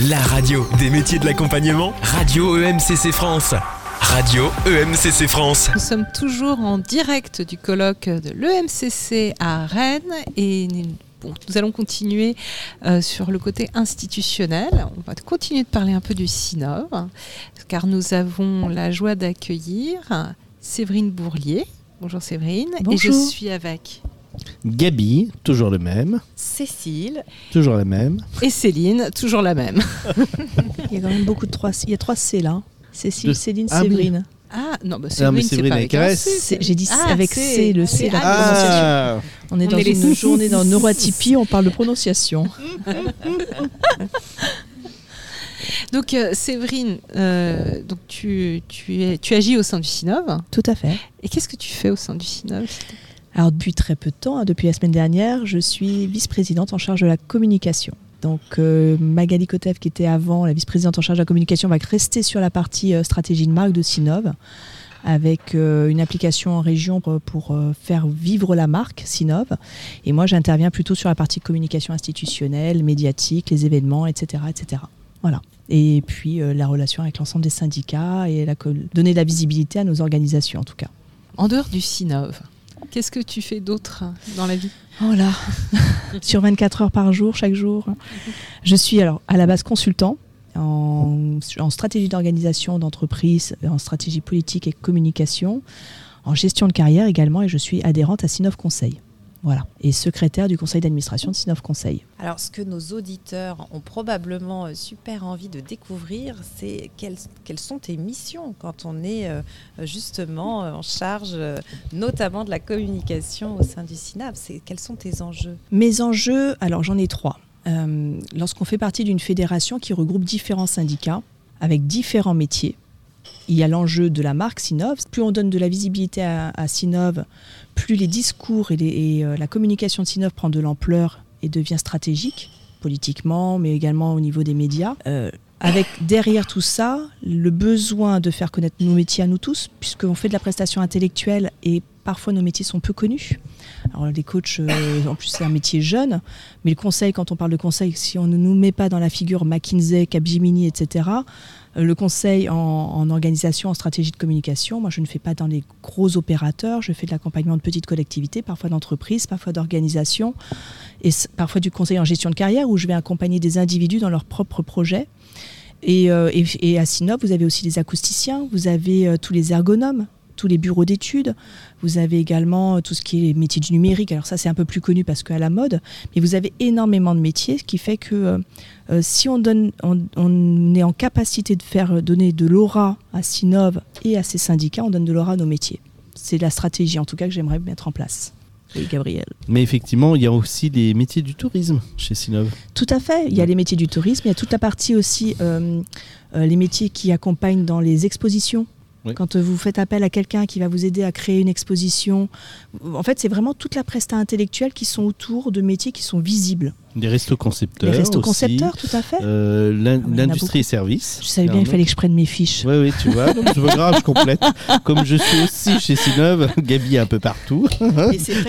La radio des métiers de l'accompagnement, Radio EMCC France. Radio EMCC France. Nous sommes toujours en direct du colloque de l'EMCC à Rennes et bon, nous allons continuer euh, sur le côté institutionnel. On va continuer de parler un peu du SINOV car nous avons la joie d'accueillir Séverine Bourlier. Bonjour Séverine. Bonjour. Et je suis avec Gabi, toujours le même. Cécile. Toujours la même. Et Céline, toujours la même. Il y a quand même beaucoup de trois. Il y a trois C là. Cécile, De- Céline, Ah oui. Séverine. Ah non, bah Séverine, c'est Séverine pas avec un C, J'ai dit Ah, avec C, le C, la ah, prononciation. On est On dans est une journée dans neuroatypie, on parle de prononciation. Donc euh, Séverine, euh, donc tu, tu, es, tu agis au sein du SINOV. Tout à fait. Et qu'est-ce que tu fais au sein du SINOV Alors depuis très peu de temps, hein, depuis la semaine dernière, je suis vice-présidente en charge de la communication. Donc euh, Magali Kotev, qui était avant la vice-présidente en charge de la communication, va rester sur la partie euh, stratégie de marque de Sinov, avec euh, une application en région pour, faire vivre la marque Sinov. Et moi, j'interviens plutôt sur la partie communication institutionnelle, médiatique, les événements, etc. etc. Voilà. Et puis la relation avec l'ensemble des syndicats et la, donner de la visibilité à nos organisations en tout cas. En dehors du SINOV, qu'est-ce que tu fais d'autre dans la vie Oh là Sur 24 heures par jour, chaque jour. Je suis alors à la base consultant en, en stratégie d'organisation d'entreprise, en stratégie politique et communication, en gestion de carrière également, et je suis adhérente à Sinov Conseil. Voilà. Et secrétaire du conseil d'administration de Sinov Conseil. Alors, ce que nos auditeurs ont probablement euh, super envie de découvrir, c'est quelles, quelles sont tes missions quand on est euh, justement euh, en charge, notamment de la communication au sein du SINAP. C'est quels sont tes enjeux? Mes enjeux, alors j'en ai trois. Euh, Lorsqu'on fait partie d'une fédération qui regroupe différents syndicats avec différents métiers, il y a l'enjeu de la marque Sinov. Plus on donne de la visibilité à, à Sinov, plus les discours et, euh, la communication de Sinov prend de l'ampleur et devient stratégique, politiquement, mais également au niveau des médias. Euh, avec derrière tout ça, le besoin de faire connaître nos métiers à nous tous, puisqu'on fait de la prestation intellectuelle et parfois nos métiers sont peu connus. Alors les coachs, euh, en plus c'est un métier jeune, mais le conseil, quand on parle de conseil, si on ne nous met pas dans la figure McKinsey, Capgemini, etc., euh, le conseil en, organisation, en stratégie de communication, moi je ne fais pas dans les gros opérateurs, je fais de l'accompagnement de petites collectivités, parfois d'entreprises, parfois d'organisations, et parfois du conseil en gestion de carrière où je vais accompagner des individus dans leurs propres projets. Et, euh, à Sinop, vous avez aussi les acousticiens, vous avez tous les ergonomes, tous les bureaux d'études, vous avez également euh, tout ce qui est les métiers du numérique. Alors ça, c'est un peu plus connu parce qu'à la mode, mais vous avez énormément de métiers, ce qui fait que euh, euh, si on, donne, on, on est en capacité de faire donner de l'aura à Sinov et à ses syndicats, on donne de l'aura à nos métiers. C'est la stratégie, en tout cas, que j'aimerais mettre en place. Oui, Gabriel. Mais effectivement, il y a aussi les métiers du tourisme chez Sinov. Tout à fait. Il y a les métiers du tourisme, il y a toute la partie aussi, euh, euh, les métiers qui accompagnent dans les expositions. Oui. Quand vous faites appel à quelqu'un qui va vous aider à créer une exposition, en fait, c'est vraiment toute la presta intellectuelle qui sont autour de métiers qui sont visibles. Les restos concepteurs. les restos aussi. concepteurs, tout à fait. Euh, Ah, L'industrie et services. je savais bien, il fallait que je prenne mes fiches. Oui, oui, tu vois, donc c'est pas grave, je complète. Comme je suis aussi chez Sinov, Gabi est un peu partout.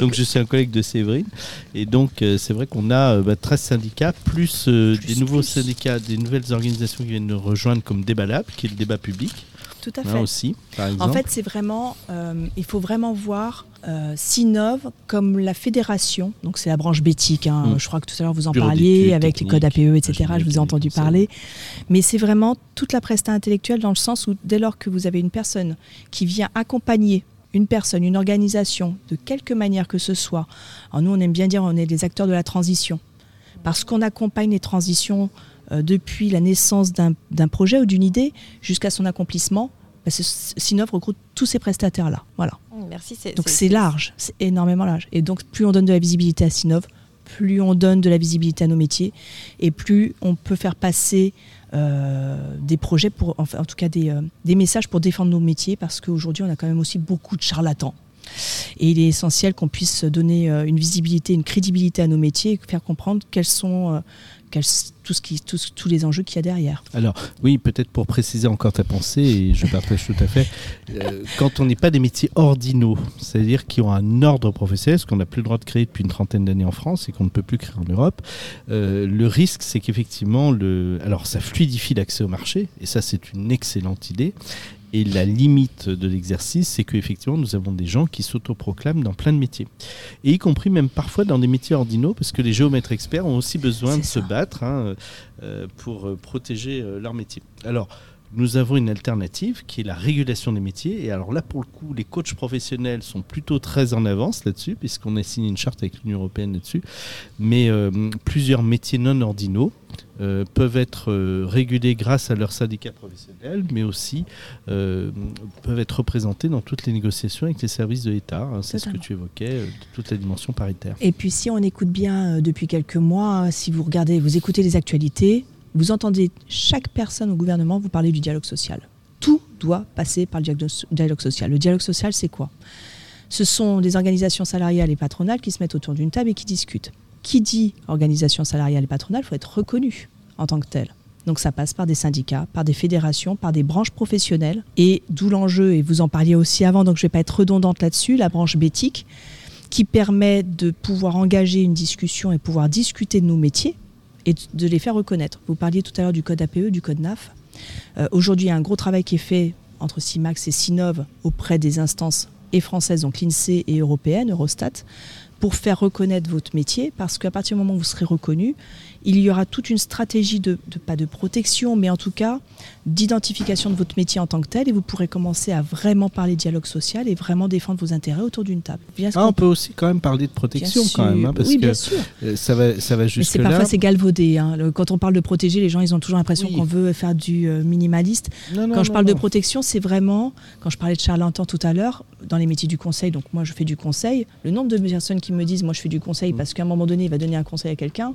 Donc que- je suis un collègue de Séverine. Et donc euh, c'est vrai qu'on a euh, bah, 13 syndicats, plus, euh, Plus, des nouveaux plus. syndicats, des nouvelles organisations qui viennent nous rejoindre comme Débat Lab, qui est le débat public, tout à hein, fait. aussi, par exemple. En fait, c'est vraiment, euh, il faut vraiment voir euh, Sinov comme la fédération. Donc, c'est la branche bétique. hein. Mm. Je crois que tout à l'heure vous en Bureau parliez avec les codes APE, etc. Je vous ai entendu parler. Mais c'est vraiment toute la presta intellectuelle dans le sens où dès lors que vous avez une personne qui vient accompagner une personne, une organisation, de quelque manière que ce soit. Alors nous, on aime bien dire on est des acteurs de la transition. Parce qu'on accompagne les transitions depuis la naissance d'un projet ou d'une idée jusqu'à son accomplissement. Bah, Sinov regroupe tous ces prestataires-là. Voilà. Merci. c'est- Donc c'est large, c'est énormément large. Et donc plus on donne de la visibilité à Sinov, plus on donne de la visibilité à nos métiers, et plus on peut faire passer euh, des projets, pour, enfin, en tout cas des, euh, des messages pour défendre nos métiers, parce qu'aujourd'hui on a quand même aussi beaucoup de charlatans. Et il est essentiel qu'on puisse donner euh, une visibilité, une crédibilité à nos métiers et faire comprendre quels sont euh, tout ce qui, tous les enjeux qu'il y a derrière. Alors, oui, peut-être pour préciser encore ta pensée, et je partage tout à fait, euh, quand on n'est pas des métiers ordinaux, c'est-à-dire qui ont un ordre professionnel, ce qu'on n'a plus le droit de créer depuis une trentaine d'années en France et qu'on ne peut plus créer en Europe, euh, le risque, c'est qu'effectivement, le... alors ça fluidifie l'accès au marché, et ça, c'est une excellente idée. Et la limite de l'exercice, c'est qu'effectivement, nous avons des gens qui s'autoproclament dans plein de métiers. Et y compris même parfois dans des métiers ordinaux, parce que les géomètres experts ont aussi besoin de se battre hein, euh, pour euh, protéger euh, leur métier. Alors, nous avons une alternative qui est la régulation des métiers. Et alors là, pour le coup, les coachs professionnels sont plutôt très en avance là-dessus, puisqu'on a signé une charte avec l'Union européenne là-dessus. Mais euh, plusieurs métiers non ordinaux euh, peuvent être euh, régulés grâce à leur syndicat professionnel, mais aussi peuvent être représentés dans toutes les négociations avec les services de l'État. hein. C'est ce que tu évoquais, toute la dimension paritaire. Et puis si on écoute bien depuis quelques mois, si vous regardez, vous écoutez les actualités, vous entendez chaque personne au gouvernement vous parler du dialogue social. Tout doit passer par le dialogue social. Le dialogue social, c'est quoi? Ce sont des organisations salariales et patronales qui se mettent autour d'une table et qui discutent. Qui dit organisation salariale et patronale, il faut être reconnu en tant que tel. Donc ça passe par des syndicats, par des fédérations, par des branches professionnelles. Et d'où l'enjeu, et vous en parliez aussi avant, donc je ne vais pas être redondante là-dessus, la branche bétique, qui permet de pouvoir engager une discussion et pouvoir discuter de nos métiers et de les faire reconnaître. Vous parliez tout à l'heure du code APE, du code NAF. Euh, Aujourd'hui, il y a un gros travail qui est fait entre CIMAX et CINOV auprès des instances et françaises, donc l'INSEE et européennes, Eurostat, pour faire reconnaître votre métier, parce qu'à partir du moment où vous serez reconnu, il y aura toute une stratégie de, de- pas de protection, mais en tout cas d'identification de votre métier en tant que tel, et vous pourrez commencer à vraiment parler dialogue social et vraiment défendre vos intérêts autour d'une table. Bien Ah, on peut aussi quand même parler de protection quand même, hein, parce oui, que sûr. euh, ça va, ça va jusque parfois là. c'est galvaudé. hein. Le- Quand on parle de protéger, les gens ils ont toujours l'impression Oui. qu'on veut faire du euh, minimaliste. Non, non, Quand je non, parle de protection, c'est vraiment, quand je parlais de charlatan tout à l'heure, dans les métiers du conseil, donc moi je fais du conseil, le nombre de personnes qui me disent moi je fais du conseil Mm. parce qu'à un moment donné il va donner un conseil à quelqu'un,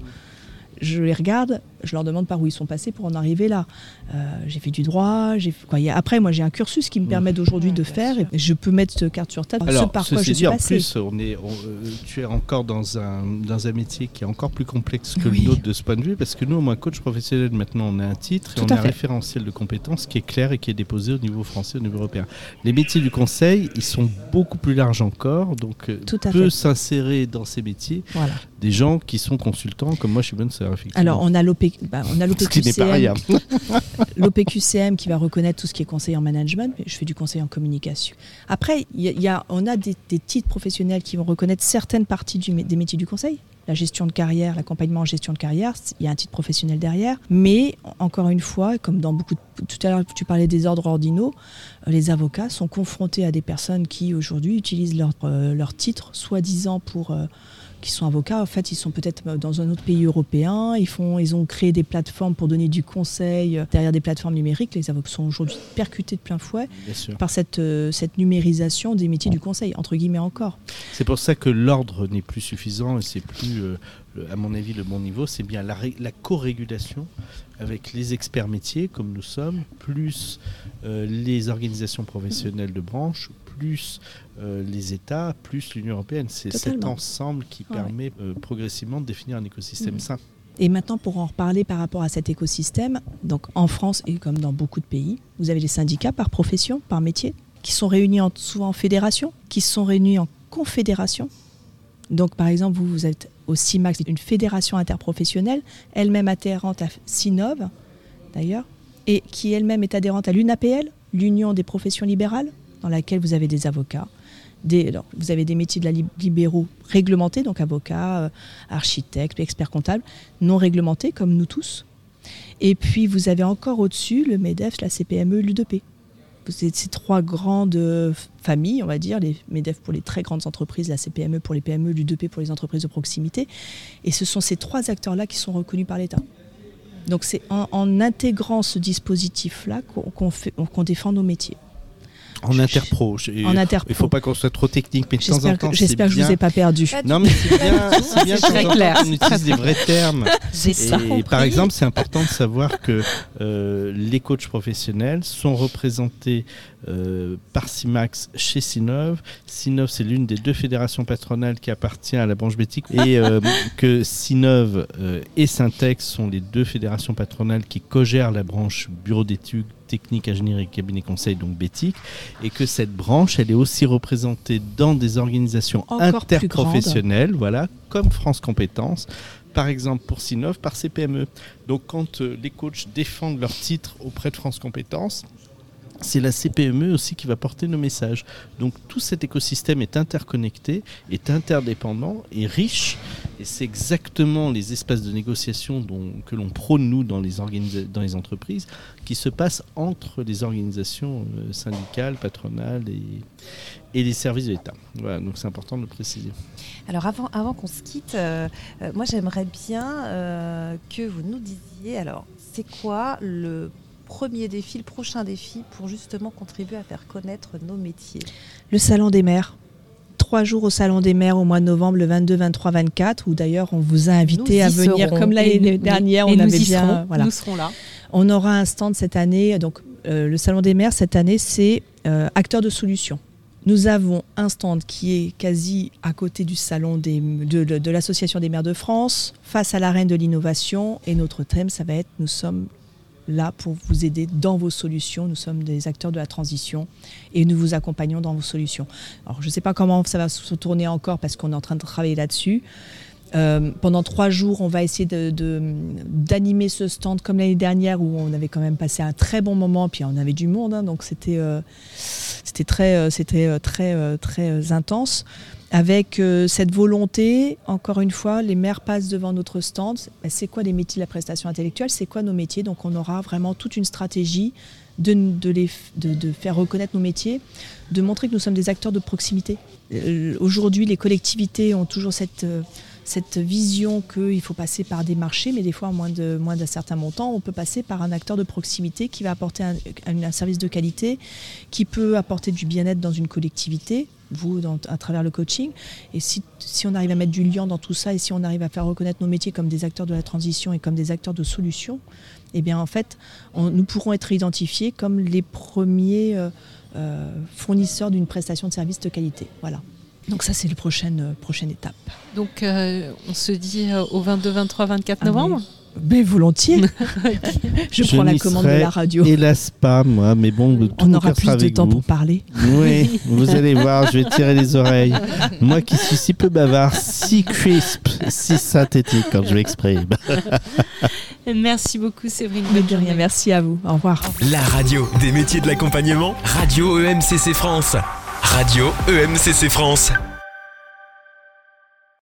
je les regarde, je leur demande par où ils sont passés pour en arriver là. Euh, j'ai fait du droit, j'ai fait- quoi. il y a- Après moi j'ai un cursus qui me permet d'aujourd'hui de faire sûr. et je peux mettre cette carte sur table, ce Alors, par quoi ceci je dit, suis en passée. plus, on est, on, euh, tu es encore dans un, dans un métier qui est encore plus complexe que Oui. le nôtre de ce point de vue, parce que nous, au moins coach professionnel, maintenant, on a un titre et Tout on a un référentiel de compétences qui est clair et qui est déposé au niveau français, au niveau européen. Les métiers du conseil, ils sont beaucoup plus larges encore, donc euh, Tout à peut s'insérer dans ces métiers Voilà. Des gens qui sont consultants, comme moi, je suis bonne sœur, effectivement. Alors on a l'OP, bah, qui l'OPQCM l'OPQCM va reconnaître tout ce qui est conseil en management, mais je fais du conseil en communication. Après, y a- y a- on a des, des titres professionnels qui vont reconnaître certaines parties du des métiers du conseil. La gestion de carrière, l'accompagnement en gestion de carrière, il y a un titre professionnel derrière. Mais en- encore une fois, comme dans beaucoup de, tout à l'heure tu parlais des ordres ordinaux, euh, les avocats sont confrontés à des personnes qui aujourd'hui utilisent leur, euh, leur titre, soi-disant pour euh, qui sont avocats, en fait, ils sont peut-être euh, dans un autre pays européen, ils, font, ils ont créé des plateformes pour donner du conseil euh, derrière des plateformes numériques. Les avocats sont aujourd'hui percutés de plein fouet par cette, euh, cette numérisation des métiers du conseil, entre guillemets encore. C'est pour ça que l'ordre n'est plus suffisant et c'est plus, euh, le- à mon avis, le bon niveau. C'est bien la, ré- la co-régulation avec les experts métiers, comme nous sommes, plus euh, les organisations professionnelles de branche, plus euh, les États, plus l'Union européenne. C'est cet ensemble qui Ouais. permet euh, progressivement de définir un écosystème Mhm. sain. Et maintenant, pour en reparler par rapport à cet écosystème, donc en France et comme dans beaucoup de pays, vous avez les syndicats par profession, par métier, qui sont réunis en- souvent en fédération, qui sont réunis en confédération. Donc, par exemple, vous, vous êtes au CIMAX, une fédération interprofessionnelle, elle-même adhérente à SINOV, d'ailleurs, et qui elle-même est adhérente à l'UNAPL, l'Union des professions libérales, dans laquelle vous avez des avocats. Vous avez des métiers de la lib- libéraux réglementés, donc avocats, euh, architectes, experts comptables, non réglementés, comme nous tous. Et puis, vous avez encore au-dessus le MEDEF, la CPME, l'UDP. Êtes ces trois grandes euh, familles, on va dire, les MEDEF pour les très grandes entreprises, la CPME pour les PME, l'UDP pour les entreprises de proximité. Et ce sont ces trois acteurs-là qui sont reconnus par l'État. Donc c'est en, intégrant ce dispositif-là qu'on défend nos métiers. En interpro. En interpro. Il ne faut pas qu'on soit trop technique, mais de temps en J'espère temps, j'espère que je vous bien- ai pas perdu. Non, mais c'est bien, c'est bien très clair. qu'on utilise des vrais termes. J'ai ça Et par exemple, c'est important de savoir que euh, les coachs professionnels sont représentés euh, par CIMAX chez Sinov. Sinov, c'est l'une des deux fédérations patronales qui appartient à la branche bétique et euh, que Sinov euh, et Syntex sont les deux fédérations patronales qui co-gèrent la branche bureau d'études techniques, ingénierie et cabinet conseil, donc bétique, et que cette branche, elle est aussi représentée dans des organisations Encore interprofessionnelles, voilà, comme France Compétences, par exemple pour Sinov, par CPME. Donc quand euh, les coachs défendent leur titre auprès de France Compétences, c'est la CPME aussi qui va porter nos messages. Donc tout cet écosystème est interconnecté, est interdépendant, est riche, et c'est exactement les espaces de négociation que l'on prône nous dans les, entreprises, qui se passent entre les organisations euh, syndicales, patronales et, les services de l'État. Voilà, donc c'est important de le préciser. Alors avant, qu'on se quitte, euh, euh, moi j'aimerais bien que vous nous disiez, alors c'est quoi le premier défi, le prochain défi pour justement contribuer à faire connaître nos métiers Le Salon des maires. Trois jours au Salon des maires au mois de novembre, le 22, 23, 24, où d'ailleurs on vous a invité à venir serons. comme l'année dernière. et on nous avait y bien, serons, voilà. Nous serons là. On aura un stand cette année. Donc, euh, le Salon des maires, cette année, c'est euh, acteur de solutions. Nous avons un stand qui est quasi à côté du salon des, de, de- de l'Association des maires de France, face à l'arène de l'innovation. Et notre thème, ça va être Nous sommes là pour vous aider dans vos solutions. Nous sommes des acteurs de la transition et nous vous accompagnons dans vos solutions. Alors, je ne sais pas comment ça va se tourner encore parce qu'on est en train de travailler là-dessus. Euh, pendant trois jours, on va essayer d'animer ce stand comme l'année dernière où on avait quand même passé un très bon moment, puis on avait du monde, hein, donc c'était euh, très euh, intense. Avec euh, cette volonté, encore une fois, les maires passent devant notre stand. C'est quoi les métiers de la prestation intellectuelle? C'est quoi nos métiers? Donc on aura vraiment toute une stratégie de faire reconnaître nos métiers, de montrer que nous sommes des acteurs de proximité. Euh, Aujourd'hui, les collectivités ont toujours cette, euh, cette vision qu'il faut passer par des marchés, mais des fois, à moins d'un certain montant, on peut passer par un acteur de proximité qui va apporter un, service de qualité, qui peut apporter du bien-être dans une collectivité, vous, à travers le coaching. Et si, on arrive à mettre du lien dans tout ça, et si on arrive à faire reconnaître nos métiers comme des acteurs de la transition et comme des acteurs de solutions, eh bien, en fait, nous pourrons être identifiés comme les premiers euh, euh, fournisseurs d'une prestation de service de qualité. Voilà. Donc ça, c'est la prochaine, euh, prochaine étape. Donc, euh, on se dit euh, au 22, 23, 24 Ah, novembre. Mais volontiers. je, prends la commande de la radio. Hélas pas, moi, mais bon, tout On aura plus de temps vous. pour parler. Oui, vous allez voir, je vais tirer les oreilles. Moi qui suis si peu bavard, si crisp, si synthétique quand je m'exprime. Merci beaucoup, Séverine. Mais de rien, merci à vous. Au revoir. La radio des métiers de l'accompagnement, Radio EMCC France. Radio EMCC France.